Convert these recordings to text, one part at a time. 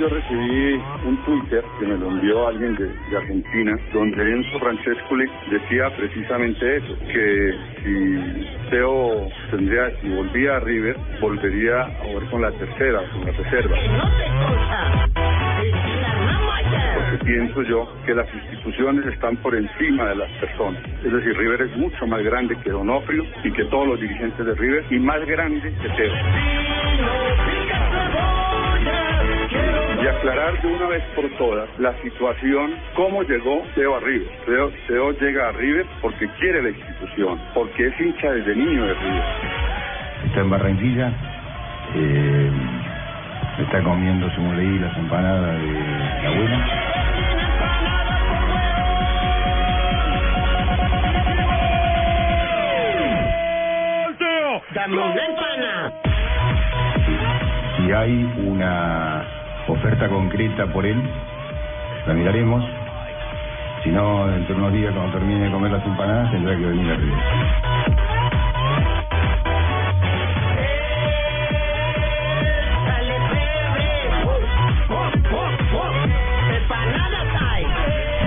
Yo recibí un Twitter que me lo envió alguien de, Argentina, donde Enzo Francescoli decía precisamente eso, que si Teo tendría, si volvía a River, volvería a jugar con la tercera, con la reserva. Porque pienso yo que las instituciones están por encima de las personas. Es decir, River es mucho más grande que Donofrio y que todos los dirigentes de River y más grande que Teo. Y aclarar de una vez por todas la situación, cómo llegó Teo a River. Teo, Teo llega a River porque quiere la institución, porque es hincha desde niño de River. Está en Barranquilla, eh, está comiendo, según leí, las empanadas de la abuela. Si hay una oferta concreta por él, la miraremos. Si no, dentro de unos días, cuando termine de comer las empanadas, tendrá que venir arriba.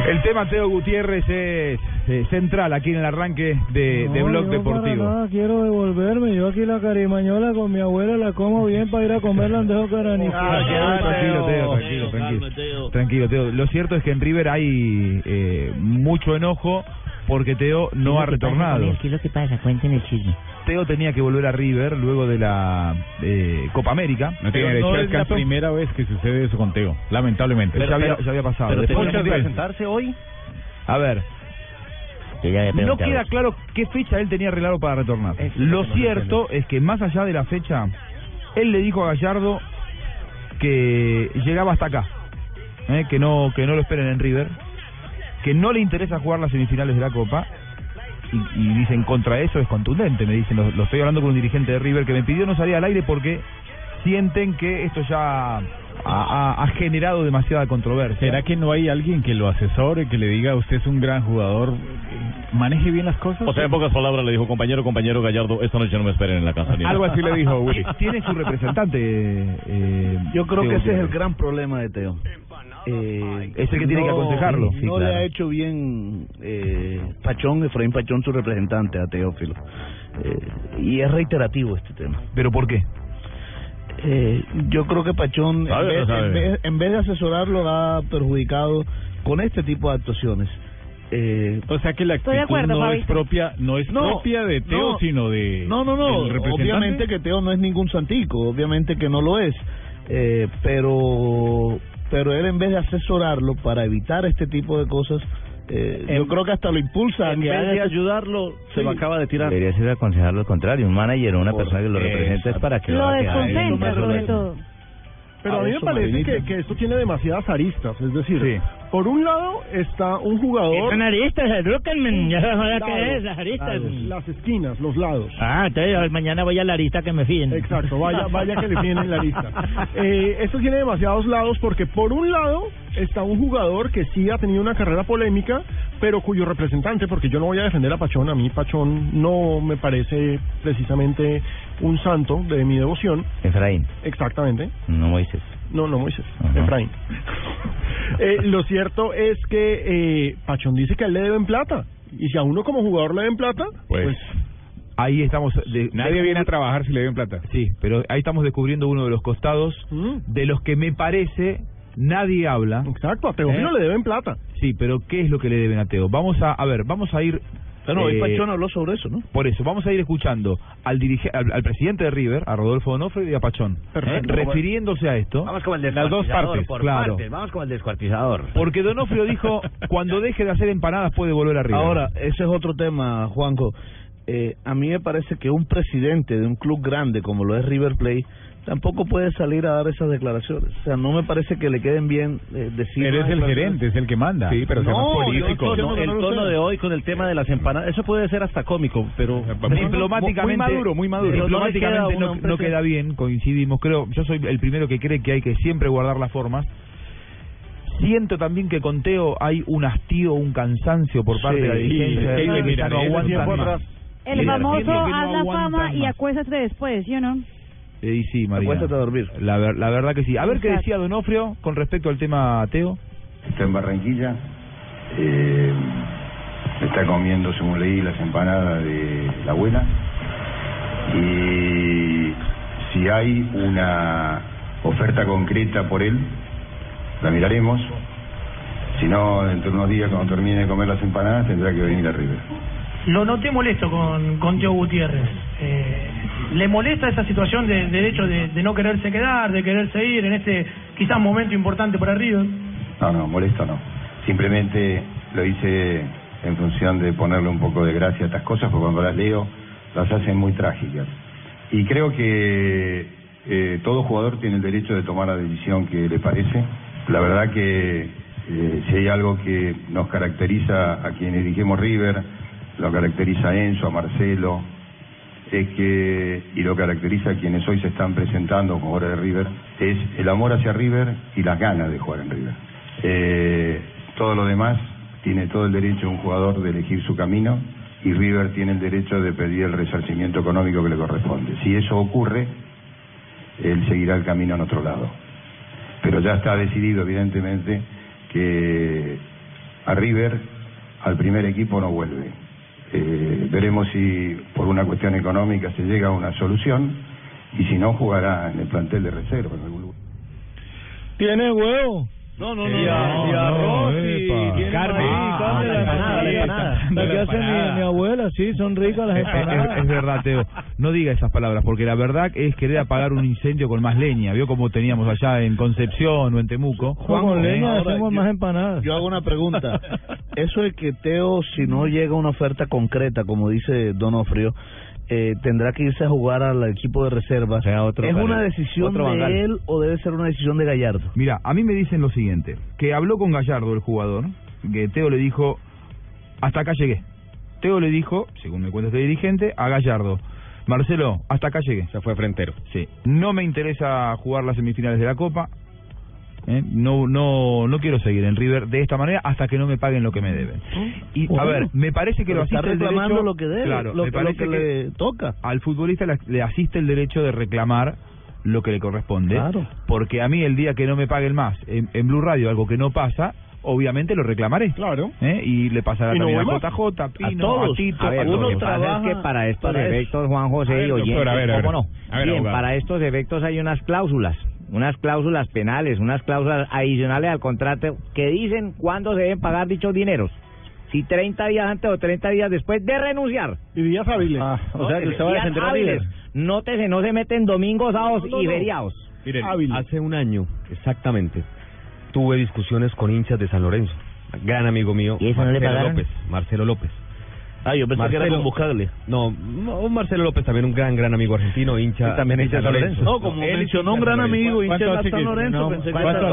El tema Teo Gutiérrez es eh, central aquí en el arranque de, de No, Blog yo para Deportivo. nada quiero devolverme. Yo aquí la carimañola con mi abuela la como bien para ir a comer landejo caranizo. Tranquilo, Teo, tranquilo, tranquilo. Tranquilo, Teo. Lo cierto es que en River hay eh, mucho enojo porque Teo no ha retornado. ¿Qué es lo que pasa? Cuenten el chisme. Teo tenía que volver a River luego de la eh, Copa América. No tiene Pero derecho no es la primera vez que sucede eso con Teo, lamentablemente. ya, había, ya había pasado. pero Después tenía que presentarse hoy? A ver, no queda claro qué fecha él tenía arreglado para retornar. Eso Lo cierto es que más allá de la fecha, él le dijo a Gallardo que llegaba hasta acá, ¿eh? que no que no lo esperen en River, que no le interesa jugar las semifinales de la Copa. Y, y dicen contra eso es contundente, me dicen, lo, lo estoy hablando con un dirigente de River que me pidió no salir al aire porque sienten que esto ya ha, ha- ha generado demasiada controversia. ¿Será que no hay alguien que lo asesore, que le diga usted es un gran jugador, eh, maneje bien las cosas? O sea, en pocas palabras le dijo, compañero, compañero Gallardo, esta noche no me esperen en la casa. ni Algo nada". así le dijo Willy. Tiene su representante. eh, Yo creo Teo que ese es el gran problema de Teo. Eh, Es el que tiene que aconsejarlo. No Sí, le claro. ha hecho bien eh, Pachón, Efraín Pachón, su representante a Teófilo. Eh, y es reiterativo este tema. ¿Pero por qué? Eh, yo creo que Pachón, en ¿Sabe o no vez, en vez- en vez de asesorarlo, ha perjudicado con este tipo de actuaciones. Eh, O sea que la actitud acuerdo, no es propia, no es No, propia de Teo, no. sino de No, no, no. Obviamente que Teo no es ningún santico, obviamente que no lo es. Eh, pero pero él en vez de asesorarlo para evitar este tipo de cosas, eh, yo creo que hasta lo impulsa En que vez de ayudarlo, se lo acaba de tirar. Debería ser aconsejarlo al contrario. Un manager o una persona que lo represente es para que Lo desconcentra, sobre todo. Pero a, A mí me parece que, que esto tiene demasiadas aristas. Es decir, Sí. Por un lado está un jugador. Son aristas, edúquenme, ya sabes ahora qué es, las aristas. lados, Las esquinas, los lados. Ah, entonces mañana voy a la arista que me fíen. Exacto, vaya, vaya que le tienen la lista. Eh, esto tiene demasiados lados porque por un lado está un jugador que sí ha tenido una carrera polémica, pero cuyo representante, porque yo no voy a defender a Pachón, a mí Pachón no me parece precisamente un santo de mi devoción, Efraín, exactamente, no Moisés. No, no Moisés, Ajá. Efraín. Eh, lo cierto es que eh, Pachón dice que a él le deben plata, y si a uno como jugador le deben plata, Pues, pues Ahí estamos. de- nadie viene a trabajar si le den plata. Sí, pero ahí estamos descubriendo uno de los costados mm, de los que me parece nadie habla. exacto, a Teófilo ¿Eh? le deben plata. Sí, pero ¿qué es lo que le deben a Teo? Vamos a, a ver, vamos a ir Bueno, hoy Eh, Pachón habló sobre eso, ¿no? Por eso, vamos a ir escuchando al, dirige, al, al presidente de River, a Rodolfo Donofrio y a Pachón, Perfecto. ¿eh? refiriéndose a esto. Vamos como el Las dos descuartizador, partes, por claro. partes, Vamos como el descuartizador. Porque Donofrio dijo, cuando deje de hacer empanadas puede volver a River. Ahora, ese es otro tema, Juanjo. Eh, a mí me parece que un presidente de un club grande como lo es River Plate tampoco puede salir a dar esas declaraciones. O sea, no me parece que le queden bien eh, decir... Eres unas el gerente, es el que manda. Sí, pero más político, No, el tono de hoy con el tema de las empanadas, eso puede ser hasta cómico, pero diplomáticamente, muy maduro, muy maduro. Diplomáticamente no, un no queda bien, coincidimos. Creo, yo soy el primero que cree que hay que siempre guardar las formas. Siento también que con Teo hay un hastío, un cansancio por parte de la Sí, dirigencia. sí, River, que mira, ya no aguantan más. atrás. El famoso haz la fama y acuéstate después, ¿sí o no? Eh, y sí, María. Acuéstate a dormir. La, ver- la verdad que sí. A ver qué Exacto. decía Donofrio con respecto al tema Teo. Está en Barranquilla, eh, está comiendo, según leí, las empanadas de la abuela. Y si hay una oferta concreta por él, la miraremos. Si no, dentro de unos días, cuando termine de comer las empanadas, tendrá que venir a River. Lo noté molesto con, con Teo Gutiérrez. Eh, ¿Le molesta esa situación de- del hecho de, de no quererse quedar, de quererse ir en este quizás momento importante para River? No, no, molesto no. Simplemente lo hice en función de ponerle un poco de gracia a estas cosas, porque cuando las leo las hacen muy trágicas. Y creo que eh, todo jugador tiene el derecho de tomar la decisión que le parece. La verdad que eh, si hay algo que nos caracteriza a quienes dirigimos River, lo caracteriza a Enzo, a Marcelo, es que, y lo caracteriza a quienes hoy se están presentando como jugadores de River, es el amor hacia River y las ganas de jugar en River. Eh, todo lo demás tiene todo el derecho un jugador de elegir su camino y River tiene el derecho de pedir el resarcimiento económico que le corresponde. Si eso ocurre, él seguirá el camino en otro lado. Pero ya está decidido, evidentemente, que a River, al primer equipo, no vuelve. Eh, veremos si por una cuestión económica se llega a una solución y si no, jugará en el plantel de reserva. en algún lugar. ¿Tiene huevo? No, no, no. Y, arroz y Carne. la que hace mi, mi abuela, sí, son ricas las Es, es- empanadas. es verdad, Teo. No diga esas palabras, porque la verdad es querer apagar un incendio con más leña. ¿Vio como teníamos allá en Concepción o en Temuco? Con leña ahora, hacemos yo- más empanadas. Yo hago una pregunta. Eso de que Teo, si no llega una oferta concreta, como dice Donofrio, eh, tendrá que irse a jugar al equipo de reserva. otro ¿Es una decisión Otro de Bangal. él o debe ser una decisión de Gallardo? Mira, a mí me dicen lo siguiente, que habló con Gallardo, el jugador, que Teo le dijo, hasta acá llegué. Teo le dijo, según me cuenta este dirigente, a Gallardo, Marcelo, hasta acá llegué. Se fue frentero. Sí, no me interesa jugar las semifinales de la Copa, ¿eh? no no no quiero seguir en River de esta manera hasta que no me paguen lo que me deben. Y a Bueno, ver, me parece que lo está asiste el reclamando derecho, lo que debe, claro, lo me lo parece que le toca. Al futbolista le, asiste el derecho de reclamar lo que le corresponde, Claro. porque a mí el día que no me paguen más en, en Blue Radio algo que no pasa, obviamente lo reclamaré. Claro. ¿eh? Y le pasará Y no también a. JJ, a Pino, todos. a Tito, A ver, a lo todos. que pasa es que para estos para efectos, Juan A José y oyentes, a a. ¿cómo no? A ver, Bien, abogado. para estos efectos hay unas cláusulas, unas cláusulas penales, unas cláusulas adicionales al contrato que dicen cuándo se deben pagar dichos dineros. Si 30 días antes o 30 días después de renunciar. Y días hábiles. o sea, que usted va a Días defender hábiles. Nótese, no se meten domingos, sábados No, no, y feriados. Miren, Hábil. hace un año, exactamente, tuve discusiones con hinchas de San Lorenzo. Gran amigo mío, ¿Y eso no le Marcelo? López. Marcelo López. Ah, yo pensé que era Marcelo- con Buscaglia. No, no, Marcelo López también un gran, gran amigo argentino, hincha. Sí, también hincha de San Lorenzo. No, como Él mencionó un gran amigo, hincha de ¿Cuánto hace San Lorenzo, No, pensé ¿cuánto-?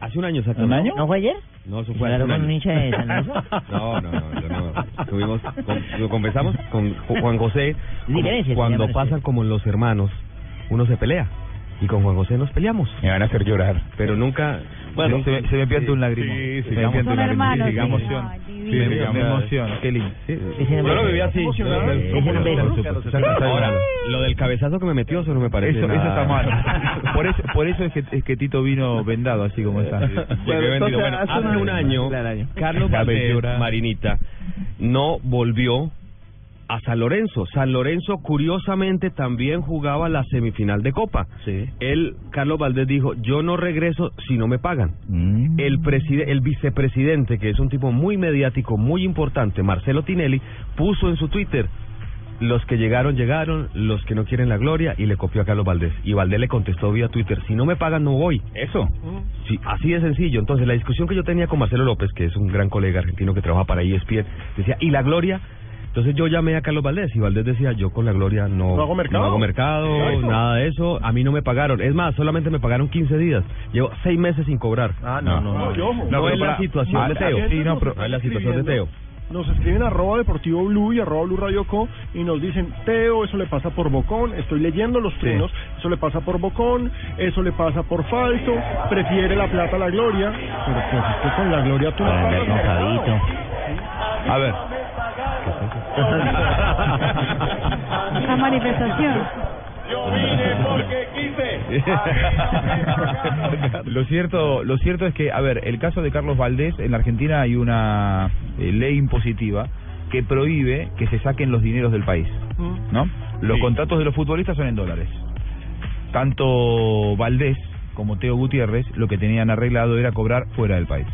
Hace un año ¿Un año? ¿No fue ayer? No, eso fue hace ¿Claro un con un hincha de San Lorenzo? No, no, no, yo no. Tuvimos, con- lo conversamos con Ju- Juan José. como Diferencias, Cuando pasan como los hermanos, uno se pelea. Y con Juan José nos peleamos. Me van a hacer llorar. Pero nunca. Bueno, se, me- se me pianta un lágrimo. Sí, se sí, me Son un hermanos, Sí, sí. emoción. Sí, me, emociona, qué lindo. Yo lo viví así. Ahora, lo del cabezazo que me metió, eso no me parece. Eso, eso nada- está mal. Por eso, por eso es, que, es que Tito vino vendado así como está. Bueno, hace un año. Carlos Valdés. Marinita, no volvió a San Lorenzo. San Lorenzo, curiosamente, también jugaba la semifinal de Copa. Él, Carlos Valdés, dijo, yo no regreso si no me pagan. Mm. El, preside- el vicepresidente, que es un tipo muy mediático, muy importante, Marcelo Tinelli, puso en su Twitter, los que llegaron, llegaron, los que no quieren la gloria, y le copió a Carlos Valdés. Y Valdés le contestó vía Twitter, si no me pagan, no voy. Eso. Sí, así de sencillo. Entonces, la discusión que yo tenía con Marcelo López, que es un gran colega argentino que trabaja para ESPN, decía, ¿y la gloria? Entonces yo llamé a Carlos Valdés y Valdés decía, yo con la gloria no, ¿No hago mercado? hago mercado, nada de eso, a mí no me pagaron. Es más, solamente me pagaron 15 días. Llevo seis meses sin cobrar. Ah, no, no, no. No, ojo. No, es la situación Ah, de Teo. sí, no, nos pero- no es la situación de Teo. Nos escriben arroba deportivo blue y arroba blue radio co y nos dicen, Teo, eso le pasa por bocón, estoy leyendo los trinos, eso le pasa por bocón, eso le pasa por falso, prefiere la plata a la gloria, pero pues es que con la gloria tú no pagas mercado. A ver. La manifestación. lo cierto lo cierto es que a ver el caso de Carlos Valdés en la Argentina hay una eh, ley impositiva que prohíbe que se saquen los dineros del país no los contratos de los futbolistas son en dólares. Tanto Valdés como Teo Gutiérrez lo que tenían arreglado era cobrar fuera del país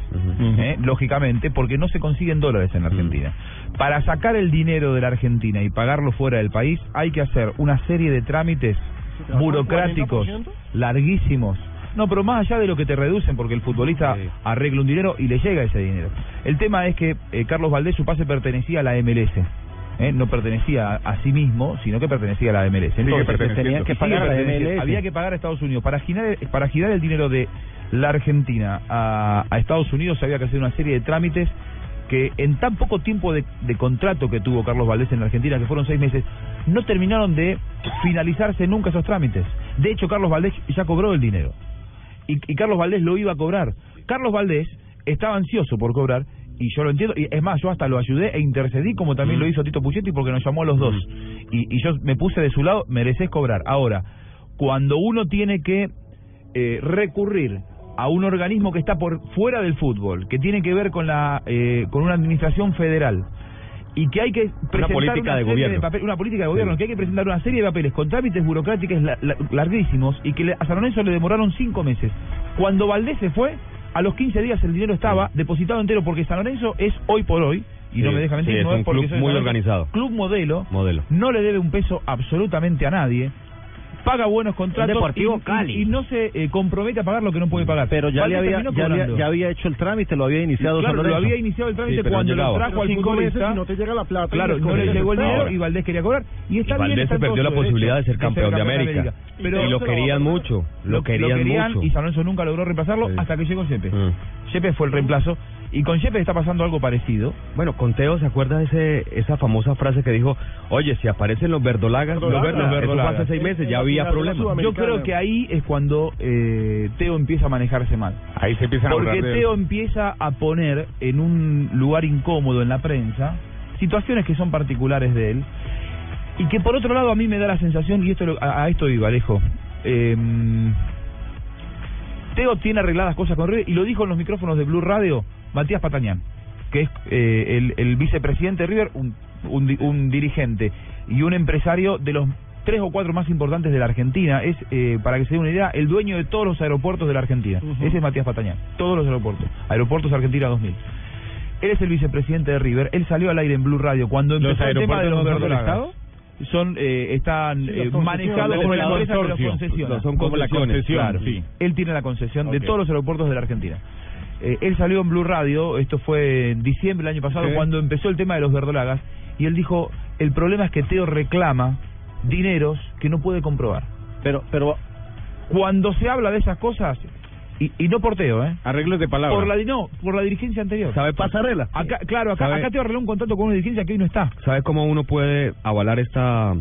¿eh? lógicamente porque no se consiguen dólares en la Argentina para sacar el dinero de la Argentina y pagarlo fuera del país hay que hacer una serie de trámites burocráticos 40%? larguísimos. No, pero más allá de lo que te reducen, porque el futbolista arregla un dinero y le llega ese dinero. El tema es que eh, Carlos Valdés, su pase pertenecía a la MLS. ¿Eh? No pertenecía a, a sí mismo, sino que pertenecía a la MLS. Entonces, tenían que pagar a la. MLS. Había que pagar a Estados Unidos. Para girar, para girar el dinero de la Argentina a, a Estados Unidos había que hacer una serie de trámites que en tan poco tiempo de, de contrato que tuvo Carlos Valdés en la Argentina, que fueron seis meses, no terminaron de finalizarse nunca esos trámites. De hecho, Carlos Valdés ya cobró el dinero. Y, y Carlos Valdés lo iba a cobrar. Carlos Valdés estaba ansioso por cobrar, y yo lo entiendo, y es más, yo hasta lo ayudé e intercedí, como también lo hizo Tito Puchetti, porque nos llamó a los dos. Y, y yo me puse de su lado, mereces cobrar. Ahora, cuando uno tiene que eh, recurrir a un organismo que está por fuera del fútbol, que tiene que ver con la eh, con una administración federal y que hay que presentar política de gobierno. papel- una política de gobierno, Sí. que hay que presentar una serie de papeles con trámites burocráticos la- la- larguísimos y que le- a San Lorenzo le demoraron cinco meses. Cuando Valdés se fue, a los 15 días el dinero estaba depositado entero porque San Lorenzo es hoy por hoy y no me deja mentir, sí, es no un es porque club soy muy organizado. Club modelo, Modelo. no le debe un peso absolutamente a nadie. Paga buenos contratos Deportivo y, Cali. y no se eh, compromete a pagar lo que no puede pagar. Pero ya, le había, ya, había, ya había hecho el trámite, lo había iniciado Claro, San lo Lorenzo. había iniciado el trámite Sí, cuando lo trajo al Cinco meses futbolista. y no te llega la plata. Claro, no le llegó el dinero y Valdés quería cobrar. Y está Y bien, Valdés está se perdió la posibilidad de ser campeón de América. Pero y lo querían mucho, lo querían mucho. y San Lorenzo nunca logró reemplazarlo hasta que llegó Yepes. Mm. Yepes fue el reemplazo y con Yepes está pasando algo parecido. Bueno, con Teo, ¿se acuerda de ese, esa famosa frase que dijo, oye, si aparecen los verdolagas, los Verdolagas. eso fue hace seis meses, En ya había problemas. Yo creo que ahí es cuando eh, Teo empieza a manejarse mal. Ahí se empiezan a Porque. Teo empieza a poner en un lugar incómodo en la prensa situaciones que son particulares de él y que por otro lado a mí me da la sensación, y esto lo- a, a esto iba, Alejo, eh, Teo tiene arregladas cosas con River y lo dijo en los micrófonos de Blue Radio Matías Patañán, que es eh, el, el vicepresidente de River, un, un, un dirigente y un empresario de los tres o cuatro más importantes de la Argentina. Es, eh, para que se dé una idea, el dueño de todos los aeropuertos de la Argentina. Ese es Matías Patañán. Todos los aeropuertos. Aeropuertos Argentina 2000. Él es el vicepresidente de River. Él salió al aire en Blue Radio cuando ¿Los empezó el tema de los no del verdolagas. Son, eh, están Sí, eh, manejados Como por la empresa que los. Son como la Concesiones, concesión, claro. sí. Él tiene la concesión de todos los aeropuertos de la Argentina. Eh, él salió en Blue Radio, esto fue en diciembre del año pasado, Sí. cuando empezó el tema de los verdolagas, y él dijo, el problema es que Teo reclama dineros que no puede comprobar. Pero, pero Cuando se habla de esas cosas, y, y no por Teo, ¿eh? Arreglos de palabra. Por la, no, por la dirigencia anterior. ¿Sabe pasarela? Acá, claro, acá, acá Teo arregló un contrato con una dirigencia que hoy no está. ¿Sabe cómo uno puede avalar esta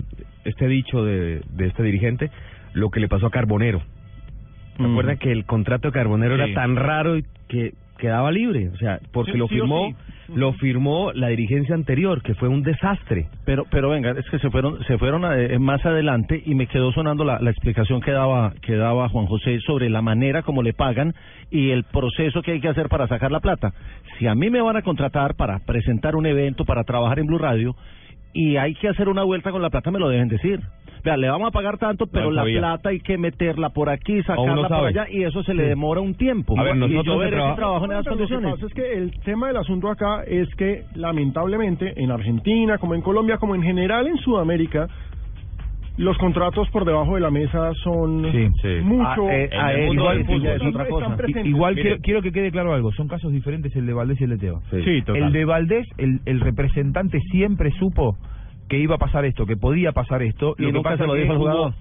este dicho de, de este dirigente? Lo que le pasó a Carbonero. ¿Se Mm. que el contrato de Carbonero Sí. era tan raro que quedaba libre? O sea, porque Sí, lo sí firmó lo firmó la dirigencia anterior, que fue un desastre. Pero, pero venga, es que se fueron, se fueron eh, más adelante y me quedó sonando la, la explicación que daba, que daba Juan José sobre la manera como le pagan y el proceso que hay que hacer para sacar la plata. Si a mí me van a contratar para presentar un evento, para trabajar en Blue Radio y hay que hacer una vuelta con la plata, me lo deben decir. Vea, le vamos a pagar tanto, pero No la sabía. plata hay que meterla por aquí, sacarla por allá, y eso se le Sí. demora un tiempo. A ver, y nosotros yo veré traba- si trabajo en esas Pero Lo que condiciones. pasa es que el tema del asunto acá es que lamentablemente en Argentina, como en Colombia, como en general en Sudamérica, los contratos por debajo de la mesa son mucho. Ah, eh, ah, eh, igual, están- están presentes. igual Mire, quiero, quiero que quede claro algo, son casos diferentes el de Valdés y el de Teo. Sí, total. el de Valdés, el, el representante siempre supo que iba a pasar esto, que podía pasar esto. Y que nunca pasa se lo que dijo jugador.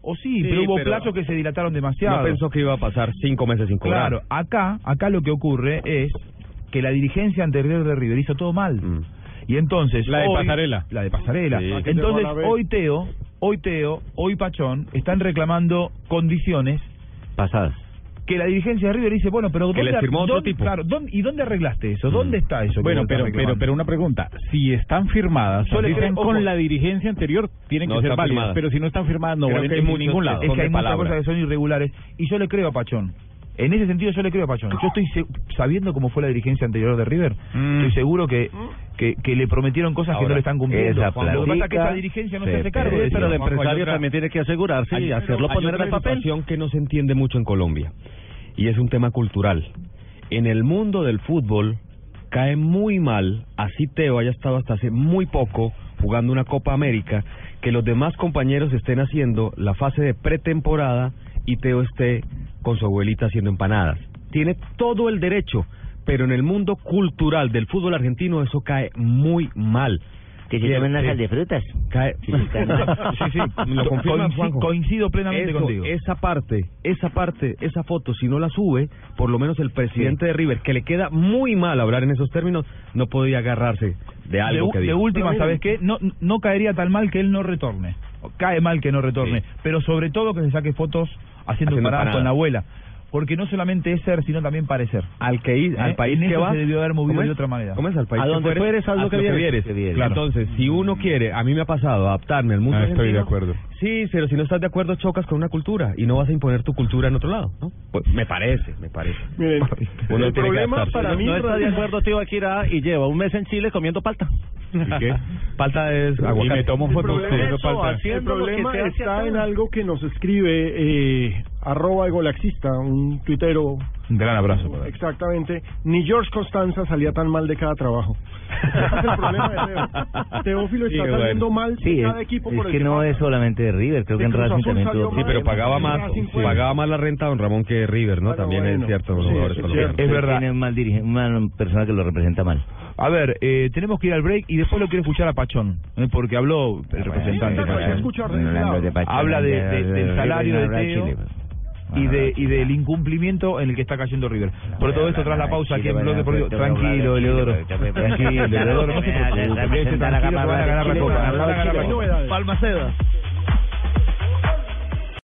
O sí, Sí, pero hubo pero- plazos que se dilataron demasiado. No pensó que iba a pasar cinco meses sin cobrar. Claro, acá, acá lo que ocurre es que la dirigencia anterior de River hizo todo mal. Mm. Y entonces La de hoy- Pasarela. la de Pasarela. Sí. Entonces Que hoy Teo, hoy Teo, hoy Pachón están reclamando condiciones pasadas. Que la dirigencia de River dice, bueno, pero Que ¿dónde, les firmó otro dónde- tipo. Claro, ¿dónde- ¿y dónde arreglaste eso? ¿Dónde está eso? que Bueno, pero, pero, pero una pregunta. Si están firmadas, si están creo- con ojo. la dirigencia anterior, tienen No que ser válidas. firmadas. Pero si no están firmadas, no valen que hay en ningún lado. Es que hay muchas cosas que son irregulares y yo le creo a Pachón. En ese sentido yo le creo a Pachón. Yo estoy se- sabiendo cómo fue la dirigencia anterior de River. Estoy seguro que, que, que le prometieron cosas que no le están cumpliendo. esa Lo que pasa es que esa dirigencia no se se hace cargo. Pero el empresario otra- también tiene que asegurarse y hacerlo hay poner en el papel. que no se entiende mucho en Colombia y es un tema cultural. En el mundo del fútbol cae muy mal, así Teo haya estado hasta hace muy poco jugando una Copa América, que los demás compañeros estén haciendo la fase de pretemporada y Teo esté con su abuelita haciendo empanadas. Tiene todo el derecho, pero en el mundo cultural del fútbol argentino eso cae muy mal. Que se tomen una eh, sal de frutas. Cae. Sí, sí, lo confirma Juanjo. coincido plenamente Eso, contigo. Esa parte, esa parte, esa foto, si no la sube, por lo menos el presidente de River, que le queda muy mal hablar en esos términos, no podía agarrarse de algo de, que de última, ¿sabes qué? No, no caería tan mal que él no retorne. Cae mal que no retorne. Pero sobre todo que se saque fotos haciendo, Haciendo paradas con la abuela. Porque no solamente es ser, sino también parecer. Al que ir, ¿Eh? al país En que eso va, se debió haber movido ¿cómo de otra manera. ¿Cómo es? Al país A que donde fueres, haz lo que vieres. Que vieres. Claro. Entonces, si uno quiere, a mí me ha pasado adaptarme al mundo Ah, estoy de acuerdo. Sí, pero si no estás de acuerdo, chocas con una cultura y no vas a imponer tu cultura en otro lado, ¿no? Pues me parece, me parece. Miren, Uno el tiene problema para mí no está de acuerdo, tío Akira, y lleva un mes en Chile comiendo palta. Palta es aguacate. Y me tomo El fotos el problema está en algo que nos escribe eh, arroba egolaxista, un tuitero. Un gran abrazo. para él. Exactamente. Ni George Constanza salía tan mal de cada trabajo. Es el problema de Teo. Teófilo está Sí, saliendo bueno. mal de Sí, cada es, equipo es por el que no es solamente de River, creo que en Racing también tuvo. Sí, pero pagaba más, fue- pagaba más la renta don Ramón que River, ¿no? Bueno, También bueno. es cierto, los Sí, jugadores es cierto. Es verdad. Tiene mal dirige- una persona que lo representa mal. A ver, eh, tenemos que ir al break y después lo quiero escuchar a Pachón, eh, porque habló el representante. Sí, hay que Pachón. de de Habla de- de- del salario de Teo. Y de y del incumplimiento en el que está cayendo River. Por todo esto, tras la pausa aquí en Blog Deportivo. Tranquilo, Eleodoro. Tranquilo, Eleodoro. No se preocupe. Van a ganar la copa. Palmaceda.